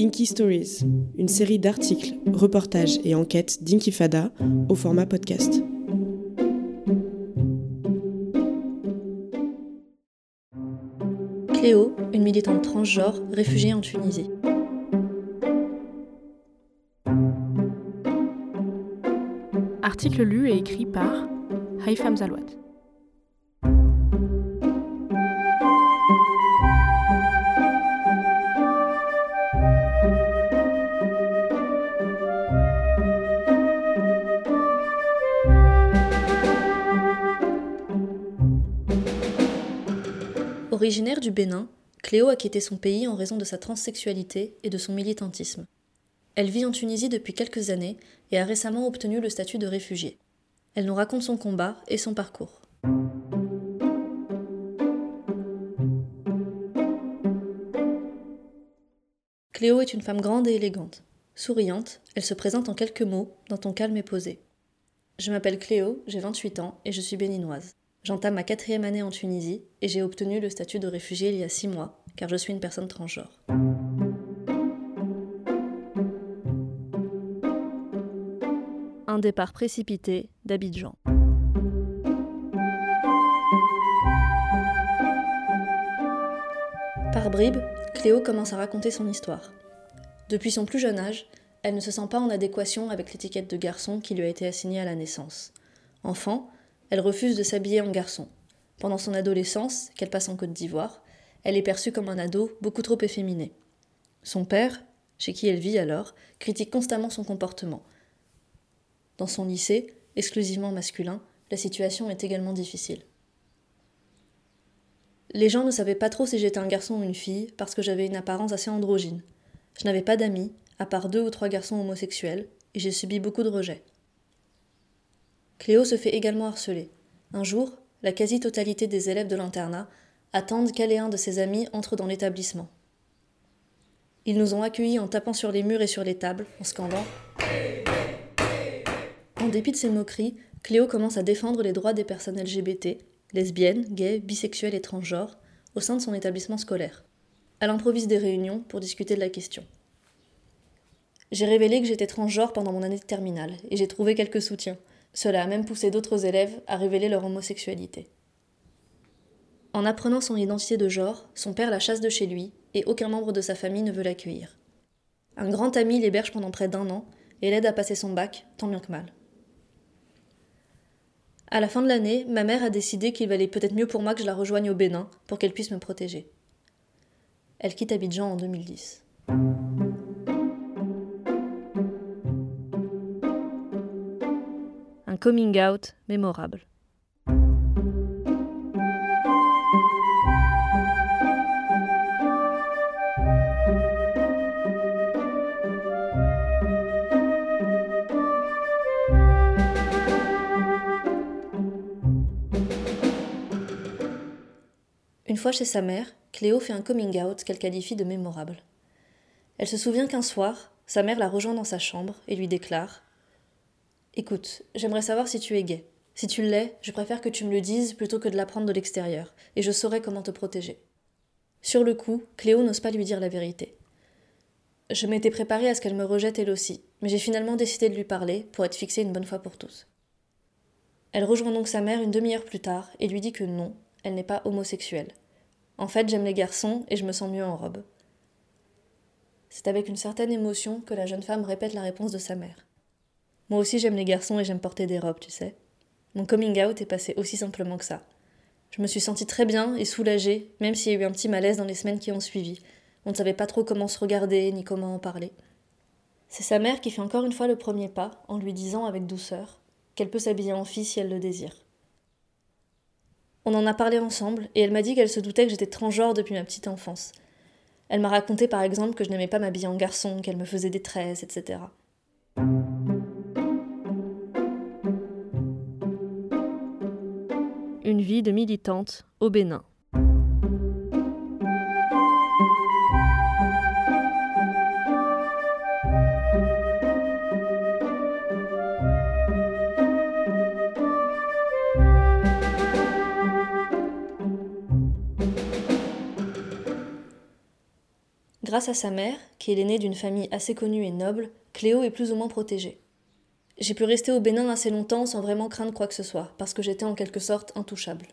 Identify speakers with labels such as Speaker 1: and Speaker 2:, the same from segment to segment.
Speaker 1: Inky Stories, une série d'articles, reportages et enquêtes d'Inkifada au format podcast.
Speaker 2: Cléo, une militante transgenre réfugiée en Tunisie.
Speaker 3: Article lu et écrit par Haïfam Zalouat.
Speaker 2: Originaire du Bénin, Cléo a quitté son pays en raison de sa transsexualité et de son militantisme. Elle vit en Tunisie depuis quelques années et a récemment obtenu le statut de réfugiée. Elle nous raconte son combat et son parcours. Cléo est une femme grande et élégante. Souriante, elle se présente en quelques mots, dans ton calme et posé. Je m'appelle Cléo, j'ai 28 ans et je suis béninoise. J'entame ma quatrième année en Tunisie et j'ai obtenu le statut de réfugié il y a six mois, car je suis une personne transgenre. Un départ précipité d'Abidjan. Par bribes, Cléo commence à raconter son histoire. Depuis son plus jeune âge, elle ne se sent pas en adéquation avec l'étiquette de garçon qui lui a été assignée à la naissance. Enfant, elle refuse de s'habiller en garçon. Pendant son adolescence, qu'elle passe en Côte d'Ivoire, elle est perçue comme un ado beaucoup trop efféminé. Son père, chez qui elle vit alors, critique constamment son comportement. Dans son lycée, exclusivement masculin, la situation est également difficile. Les gens ne savaient pas trop si j'étais un garçon ou une fille parce que j'avais une apparence assez androgyne. Je n'avais pas d'amis, à part deux ou trois garçons homosexuels, et j'ai subi beaucoup de rejets. Cléo se fait également harceler. Un jour, la quasi-totalité des élèves de l'internat attendent qu'elle et un de ses amis entrent dans l'établissement. Ils nous ont accueillis en tapant sur les murs et sur les tables, en scandant. En dépit de ces moqueries, Cléo commence à défendre les droits des personnes LGBT, lesbiennes, gays, bisexuelles et transgenres, au sein de son établissement scolaire. Elle improvise des réunions pour discuter de la question. J'ai révélé que j'étais transgenre pendant mon année de terminale, et j'ai trouvé quelques soutiens. Cela a même poussé d'autres élèves à révéler leur homosexualité. En apprenant son identité de genre, son père la chasse de chez lui et aucun membre de sa famille ne veut l'accueillir. Un grand ami l'héberge pendant près d'un an et l'aide à passer son bac, tant bien que mal. À la fin de l'année, ma mère a décidé qu'il valait peut-être mieux pour moi que je la rejoigne au Bénin pour qu'elle puisse me protéger. Elle quitte Abidjan en 2010. Coming out mémorable. Une fois chez sa mère, Cléo fait un coming out qu'elle qualifie de mémorable. Elle se souvient qu'un soir, sa mère la rejoint dans sa chambre et lui déclare Écoute, j'aimerais savoir si tu es gay. Si tu l'es, je préfère que tu me le dises plutôt que de l'apprendre de l'extérieur, et je saurai comment te protéger. Sur le coup, Cléo n'ose pas lui dire la vérité. Je m'étais préparée à ce qu'elle me rejette elle aussi, mais j'ai finalement décidé de lui parler pour être fixée une bonne fois pour tous. Elle rejoint donc sa mère une demi-heure plus tard et lui dit que non, elle n'est pas homosexuelle. En fait, j'aime les garçons et je me sens mieux en robe. C'est avec une certaine émotion que la jeune femme répète la réponse de sa mère. Moi aussi j'aime les garçons et j'aime porter des robes, tu sais. Mon coming out est passé aussi simplement que ça. Je me suis sentie très bien et soulagée, même s'il y a eu un petit malaise dans les semaines qui ont suivi. On ne savait pas trop comment se regarder ni comment en parler. C'est sa mère qui fait encore une fois le premier pas en lui disant avec douceur qu'elle peut s'habiller en fille si elle le désire. On en a parlé ensemble et elle m'a dit qu'elle se doutait que j'étais transgenre depuis ma petite enfance. Elle m'a raconté par exemple que je n'aimais pas m'habiller en garçon, qu'elle me faisait des tresses, etc.
Speaker 3: Une vie de militante au Bénin.
Speaker 2: Grâce à sa mère, qui est l'aînée d'une famille assez connue et noble, Cléo est plus ou moins protégée. J'ai pu rester au Bénin assez longtemps sans vraiment craindre quoi que ce soit, parce que j'étais en quelque sorte intouchable.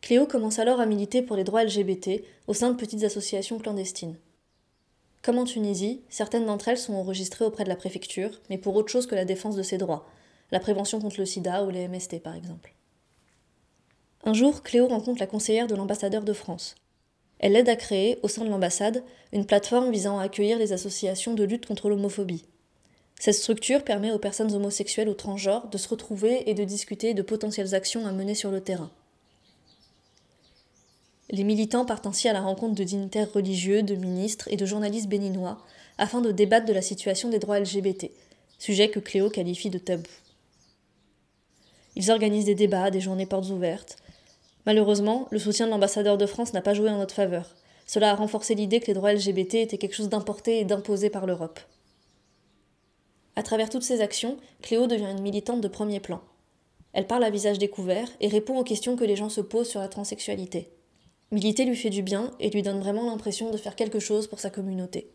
Speaker 2: Cléo commence alors à militer pour les droits LGBT au sein de petites associations clandestines. Comme en Tunisie, certaines d'entre elles sont enregistrées auprès de la préfecture, mais pour autre chose que la défense de ses droits, la prévention contre le sida ou les MST par exemple. Un jour, Cléo rencontre la conseillère de l'ambassadeur de France. Elle l'aide à créer, au sein de l'ambassade, une plateforme visant à accueillir les associations de lutte contre l'homophobie. Cette structure permet aux personnes homosexuelles ou transgenres de se retrouver et de discuter de potentielles actions à mener sur le terrain. Les militants partent ainsi à la rencontre de dignitaires religieux, de ministres et de journalistes béninois afin de débattre de la situation des droits LGBT, sujet que Cléo qualifie de tabou. Ils organisent des débats, des journées portes ouvertes. Malheureusement, le soutien de l'ambassadeur de France n'a pas joué en notre faveur. Cela a renforcé l'idée que les droits LGBT étaient quelque chose d'importé et d'imposé par l'Europe. À travers toutes ces actions, Cléo devient une militante de premier plan. Elle parle à visage découvert et répond aux questions que les gens se posent sur la transsexualité. Militer lui fait du bien et lui donne vraiment l'impression de faire quelque chose pour sa communauté.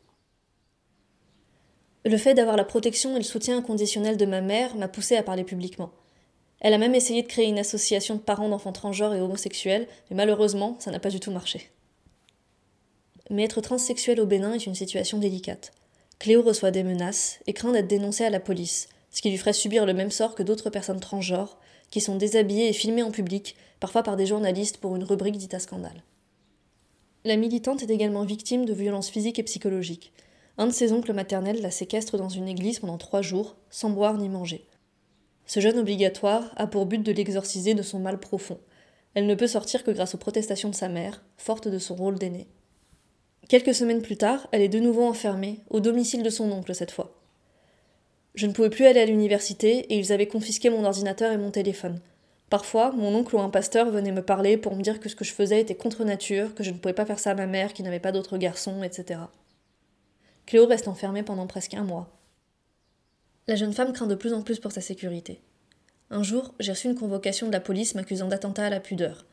Speaker 2: Le fait d'avoir la protection et le soutien inconditionnel de ma mère m'a poussé à parler publiquement. Elle a même essayé de créer une association de parents d'enfants transgenres et homosexuels, mais malheureusement, ça n'a pas du tout marché. Mais être transsexuel au Bénin est une situation délicate. Cléo reçoit des menaces et craint d'être dénoncée à la police, ce qui lui ferait subir le même sort que d'autres personnes transgenres, qui sont déshabillées et filmées en public, parfois par des journalistes pour une rubrique dite à scandale. La militante est également victime de violences physiques et psychologiques. Un de ses oncles maternels la séquestre dans une église pendant trois jours, sans boire ni manger. Ce jeûne obligatoire a pour but de l'exorciser de son mal profond. Elle ne peut sortir que grâce aux protestations de sa mère, forte de son rôle d'aînée. Quelques semaines plus tard, elle est de nouveau enfermée, au domicile de son oncle cette fois. Je ne pouvais plus aller à l'université et ils avaient confisqué mon ordinateur et mon téléphone. Parfois, mon oncle ou un pasteur venait me parler pour me dire que ce que je faisais était contre nature, que je ne pouvais pas faire ça à ma mère qui n'avait pas d'autres garçons, etc. Cléo reste enfermée pendant presque un mois. La jeune femme craint de plus en plus pour sa sécurité. Un jour, j'ai reçu une convocation de la police m'accusant d'attentat à la pudeur.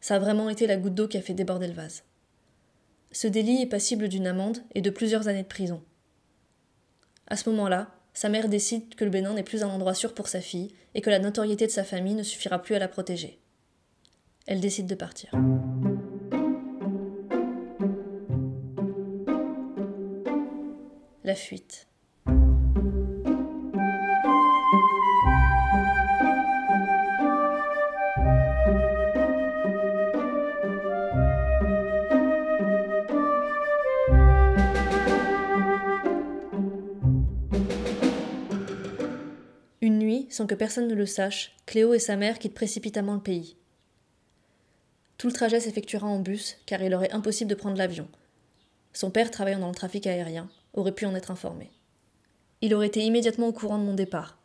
Speaker 2: Ça a vraiment été la goutte d'eau qui a fait déborder le vase. Ce délit est passible d'une amende et de plusieurs années de prison. À ce moment-là, sa mère décide que le Bénin n'est plus un endroit sûr pour sa fille et que la notoriété de sa famille ne suffira plus à la protéger. Elle décide de partir. La fuite. Que personne ne le sache, Cléo et sa mère quittent précipitamment le pays. Tout le trajet s'effectuera en bus, car il aurait impossible de prendre l'avion. Son père, travaillant dans le trafic aérien, aurait pu en être informé. Il aurait été immédiatement au courant de mon départ,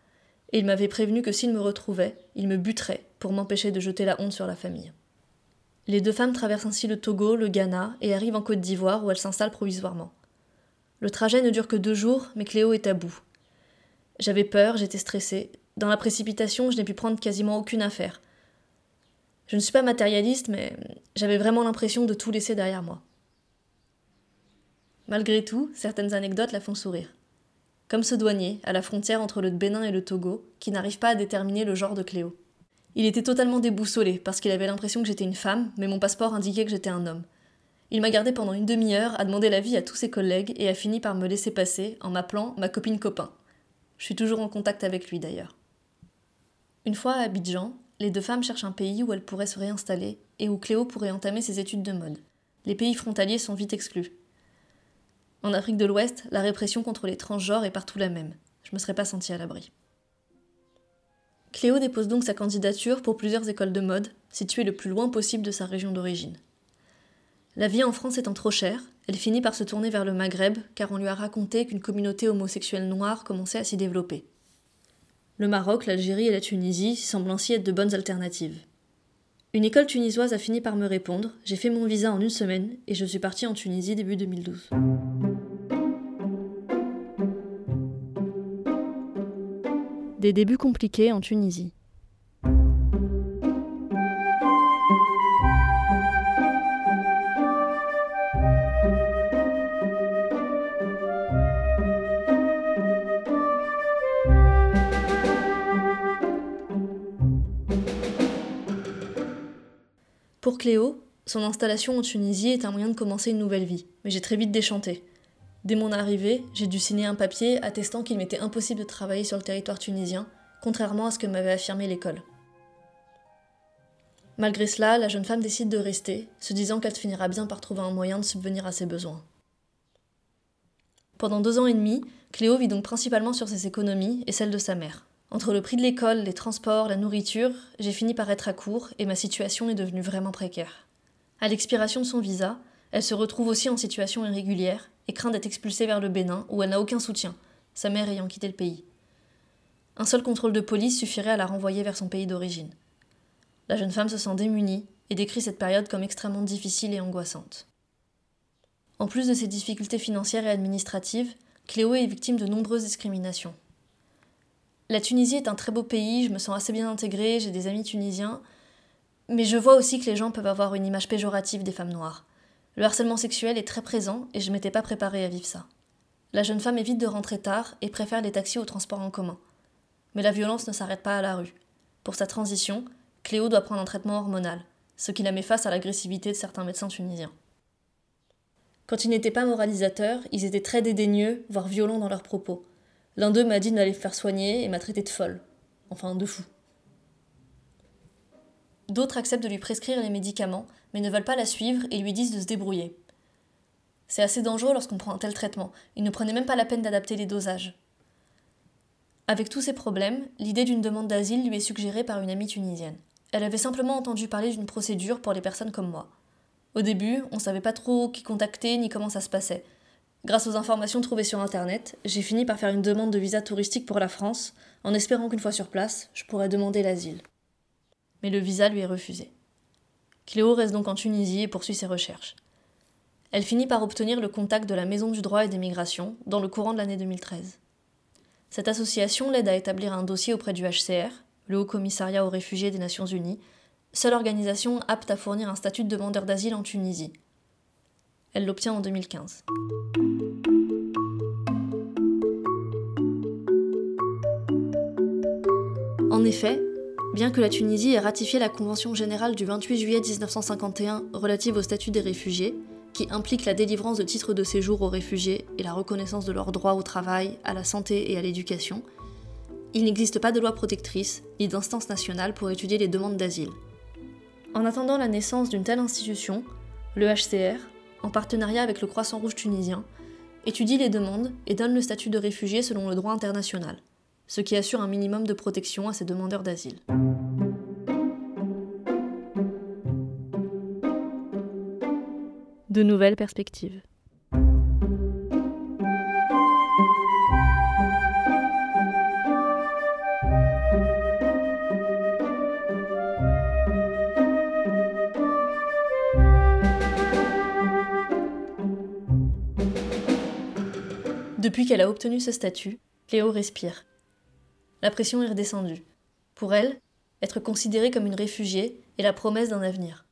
Speaker 2: et il m'avait prévenu que s'il me retrouvait, il me buterait pour m'empêcher de jeter la honte sur la famille. Les deux femmes traversent ainsi le Togo, le Ghana et arrivent en Côte d'Ivoire où elles s'installent provisoirement. Le trajet ne dure que deux jours, mais Cléo est à bout. J'avais peur, j'étais stressée, dans la précipitation, je n'ai pu prendre quasiment aucune affaire. Je ne suis pas matérialiste, mais j'avais vraiment l'impression de tout laisser derrière moi. Malgré tout, certaines anecdotes la font sourire. Comme ce douanier, à la frontière entre le Bénin et le Togo, qui n'arrive pas à déterminer le genre de Cléo. Il était totalement déboussolé, parce qu'il avait l'impression que j'étais une femme, mais mon passeport indiquait que j'étais un homme. Il m'a gardé pendant une demi-heure, a demandé l'avis à tous ses collègues et a fini par me laisser passer en m'appelant ma copine copain. Je suis toujours en contact avec lui d'ailleurs. Une fois à Abidjan, les deux femmes cherchent un pays où elles pourraient se réinstaller et où Cléo pourrait entamer ses études de mode. Les pays frontaliers sont vite exclus. En Afrique de l'Ouest, la répression contre les transgenres est partout la même. Je me serais pas sentie à l'abri. Cléo dépose donc sa candidature pour plusieurs écoles de mode, situées le plus loin possible de sa région d'origine. La vie en France étant trop chère, elle finit par se tourner vers le Maghreb, car on lui a raconté qu'une communauté homosexuelle noire commençait à s'y développer. Le Maroc, l'Algérie et la Tunisie semblent ainsi être de bonnes alternatives. Une école tunisoise a fini par me répondre, j'ai fait mon visa en une semaine et je suis partie en Tunisie début 2012.
Speaker 3: Des débuts compliqués en Tunisie.
Speaker 2: Pour Cléo, son installation en Tunisie est un moyen de commencer une nouvelle vie, mais j'ai très vite déchanté. Dès mon arrivée, j'ai dû signer un papier attestant qu'il m'était impossible de travailler sur le territoire tunisien, contrairement à ce que m'avait affirmé l'école. Malgré cela, la jeune femme décide de rester, se disant qu'elle finira bien par trouver un moyen de subvenir à ses besoins. Pendant deux ans et demi, Cléo vit donc principalement sur ses économies et celles de sa mère. Entre le prix de l'école, les transports, la nourriture, j'ai fini par être à court et ma situation est devenue vraiment précaire. À l'expiration de son visa, elle se retrouve aussi en situation irrégulière et craint d'être expulsée vers le Bénin où elle n'a aucun soutien, sa mère ayant quitté le pays. Un seul contrôle de police suffirait à la renvoyer vers son pays d'origine. La jeune femme se sent démunie et décrit cette période comme extrêmement difficile et angoissante. En plus de ses difficultés financières et administratives, Cléo est victime de nombreuses discriminations. La Tunisie est un très beau pays, je me sens assez bien intégrée, j'ai des amis tunisiens, mais je vois aussi que les gens peuvent avoir une image péjorative des femmes noires. Le harcèlement sexuel est très présent et je m'étais pas préparée à vivre ça. La jeune femme évite de rentrer tard et préfère les taxis aux transports en commun. Mais la violence ne s'arrête pas à la rue. Pour sa transition, Cléo doit prendre un traitement hormonal, ce qui la met face à l'agressivité de certains médecins tunisiens. Quand ils n'étaient pas moralisateurs, ils étaient très dédaigneux, voire violents dans leurs propos. L'un d'eux m'a dit de m'aller faire soigner et m'a traité de folle. Enfin, de fou. D'autres acceptent de lui prescrire les médicaments, mais ne veulent pas la suivre et lui disent de se débrouiller. C'est assez dangereux lorsqu'on prend un tel traitement. Ils ne prenaient même pas la peine d'adapter les dosages. Avec tous ces problèmes, l'idée d'une demande d'asile lui est suggérée par une amie tunisienne. Elle avait simplement entendu parler d'une procédure pour les personnes comme moi. Au début, on savait pas trop qui contacter ni comment ça se passait. Grâce aux informations trouvées sur internet, j'ai fini par faire une demande de visa touristique pour la France, en espérant qu'une fois sur place, je pourrais demander l'asile. Mais le visa lui est refusé. Cléo reste donc en Tunisie et poursuit ses recherches. Elle finit par obtenir le contact de la Maison du droit et des migrations dans le courant de l'année 2013. Cette association l'aide à établir un dossier auprès du HCR, le Haut Commissariat aux réfugiés des Nations Unies, seule organisation apte à fournir un statut de demandeur d'asile en Tunisie. Elle l'obtient en 2015. En effet, bien que la Tunisie ait ratifié la Convention générale du 28 juillet 1951 relative au statut des réfugiés, qui implique la délivrance de titres de séjour aux réfugiés et la reconnaissance de leurs droits au travail, à la santé et à l'éducation, il n'existe pas de loi protectrice ni d'instance nationale pour étudier les demandes d'asile. En attendant la naissance d'une telle institution, le HCR, en partenariat avec le Croissant Rouge tunisien, étudie les demandes et donne le statut de réfugié selon le droit international, ce qui assure un minimum de protection à ces demandeurs d'asile.
Speaker 3: De nouvelles perspectives.
Speaker 2: Depuis qu'elle a obtenu ce statut, Cléo respire. La pression est redescendue. Pour elle, être considérée comme une réfugiée est la promesse d'un avenir.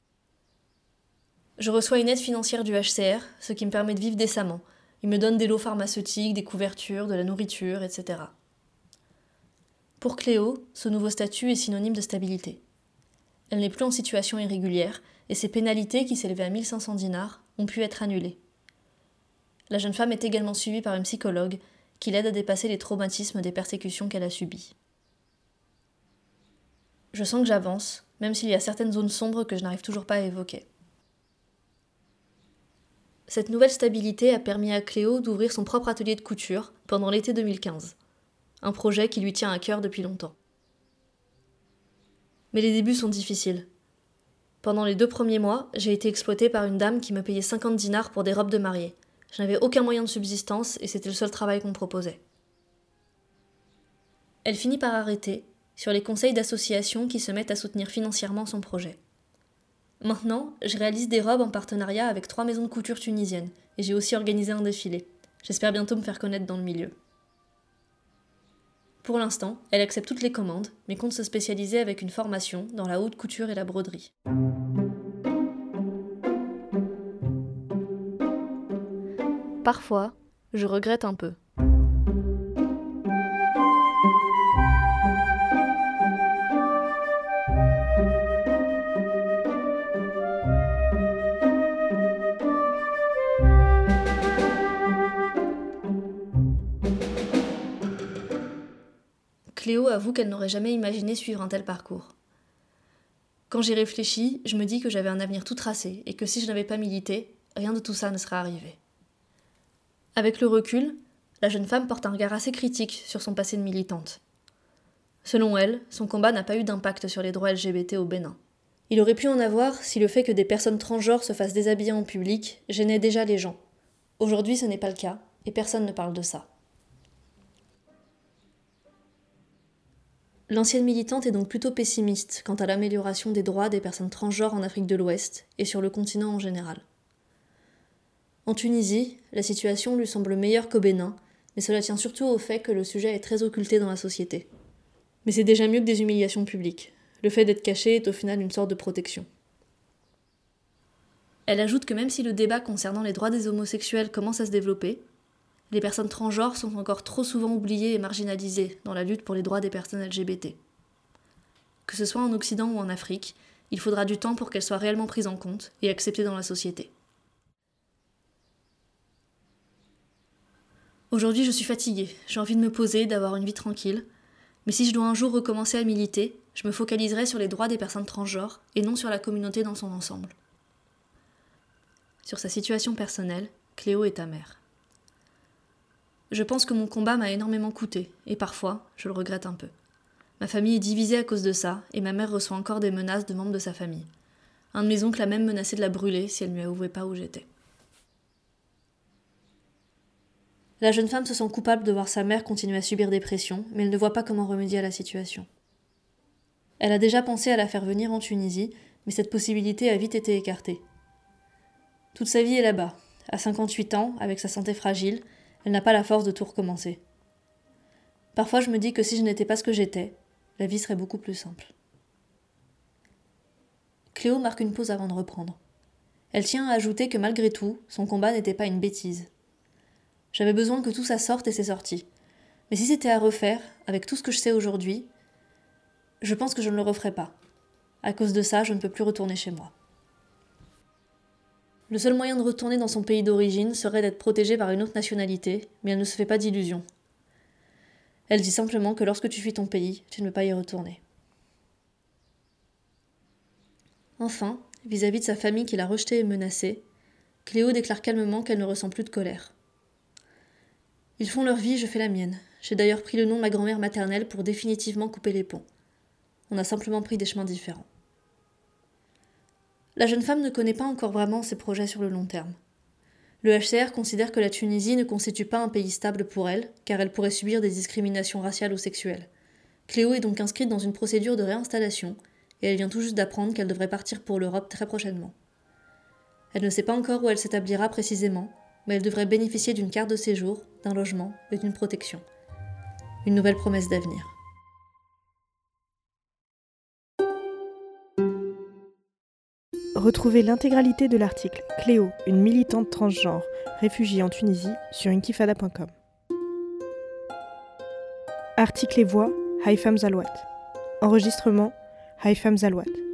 Speaker 2: Je reçois une aide financière du HCR, ce qui me permet de vivre décemment. Il me donne des lots pharmaceutiques, des couvertures, de la nourriture, etc. Pour Cléo, ce nouveau statut est synonyme de stabilité. Elle n'est plus en situation irrégulière, et ses pénalités, qui s'élevaient à 1500 dinars, ont pu être annulées. La jeune femme est également suivie par une psychologue qui l'aide à dépasser les traumatismes des persécutions qu'elle a subies. Je sens que j'avance, même s'il y a certaines zones sombres que je n'arrive toujours pas à évoquer. Cette nouvelle stabilité a permis à Cléo d'ouvrir son propre atelier de couture pendant l'été 2015, un projet qui lui tient à cœur depuis longtemps. Mais les débuts sont difficiles. Pendant les deux premiers mois, j'ai été exploitée par une dame qui me payait 50 dinars pour des robes de mariée, je n'avais aucun moyen de subsistance et c'était le seul travail qu'on me proposait. Elle finit par arrêter, sur les conseils d'associations qui se mettent à soutenir financièrement son projet. Maintenant, je réalise des robes en partenariat avec trois maisons de couture tunisiennes et j'ai aussi organisé un défilé. J'espère bientôt me faire connaître dans le milieu. Pour l'instant, elle accepte toutes les commandes, mais compte se spécialiser avec une formation dans la haute couture et la broderie.
Speaker 3: Parfois, je regrette un peu.
Speaker 2: Cléo avoue qu'elle n'aurait jamais imaginé suivre un tel parcours. Quand j'y réfléchis, je me dis que j'avais un avenir tout tracé et que si je n'avais pas milité, rien de tout ça ne serait arrivé. Avec le recul, la jeune femme porte un regard assez critique sur son passé de militante. Selon elle, son combat n'a pas eu d'impact sur les droits LGBT au Bénin. Il aurait pu en avoir si le fait que des personnes transgenres se fassent déshabiller en public gênait déjà les gens. Aujourd'hui, ce n'est pas le cas, et personne ne parle de ça. L'ancienne militante est donc plutôt pessimiste quant à l'amélioration des droits des personnes transgenres en Afrique de l'Ouest et sur le continent en général. En Tunisie, la situation lui semble meilleure qu'au Bénin, mais cela tient surtout au fait que le sujet est très occulté dans la société. Mais c'est déjà mieux que des humiliations publiques. Le fait d'être caché est au final une sorte de protection. Elle ajoute que même si le débat concernant les droits des homosexuels commence à se développer, les personnes transgenres sont encore trop souvent oubliées et marginalisées dans la lutte pour les droits des personnes LGBT. Que ce soit en Occident ou en Afrique, il faudra du temps pour qu'elles soient réellement prises en compte et acceptées dans la société. Aujourd'hui, je suis fatiguée, j'ai envie de me poser, d'avoir une vie tranquille, mais si je dois un jour recommencer à militer, je me focaliserai sur les droits des personnes transgenres et non sur la communauté dans son ensemble. Sur sa situation personnelle, Cléo est amère. Je pense que mon combat m'a énormément coûté, et parfois, je le regrette un peu. Ma famille est divisée à cause de ça, et ma mère reçoit encore des menaces de membres de sa famille. Un de mes oncles a même menacé de la brûler si elle ne lui avouait pas où j'étais. La jeune femme se sent coupable de voir sa mère continuer à subir des pressions, mais elle ne voit pas comment remédier à la situation. Elle a déjà pensé à la faire venir en Tunisie, mais cette possibilité a vite été écartée. Toute sa vie est là-bas. À 58 ans, avec sa santé fragile, elle n'a pas la force de tout recommencer. Parfois, je me dis que si je n'étais pas ce que j'étais, la vie serait beaucoup plus simple. Cléo marque une pause avant de reprendre. Elle tient à ajouter que malgré tout, son combat n'était pas une bêtise. J'avais besoin que tout ça sorte et c'est sorti. Mais si c'était à refaire, avec tout ce que je sais aujourd'hui, je pense que je ne le referais pas. À cause de ça, je ne peux plus retourner chez moi. Le seul moyen de retourner dans son pays d'origine serait d'être protégée par une autre nationalité, mais elle ne se fait pas d'illusions. Elle dit simplement que lorsque tu fuis ton pays, tu ne peux pas y retourner. Enfin, vis-à-vis de sa famille qui l'a rejetée et menacée, Cléo déclare calmement qu'elle ne ressent plus de colère. Ils font leur vie, je fais la mienne. J'ai d'ailleurs pris le nom de ma grand-mère maternelle pour définitivement couper les ponts. On a simplement pris des chemins différents. La jeune femme ne connaît pas encore vraiment ses projets sur le long terme. Le HCR considère que la Tunisie ne constitue pas un pays stable pour elle, car elle pourrait subir des discriminations raciales ou sexuelles. Cléo est donc inscrite dans une procédure de réinstallation, et elle vient tout juste d'apprendre qu'elle devrait partir pour l'Europe très prochainement. Elle ne sait pas encore où elle s'établira précisément, mais elle devrait bénéficier d'une carte de séjour, d'un logement et d'une protection. Une nouvelle promesse d'avenir.
Speaker 3: Retrouvez l'intégralité de l'article Cléo, une militante transgenre, réfugiée en Tunisie, sur inkifada.com. Article et voix, Haïfam Zalouat. Enregistrement, Haïfam Zalouat.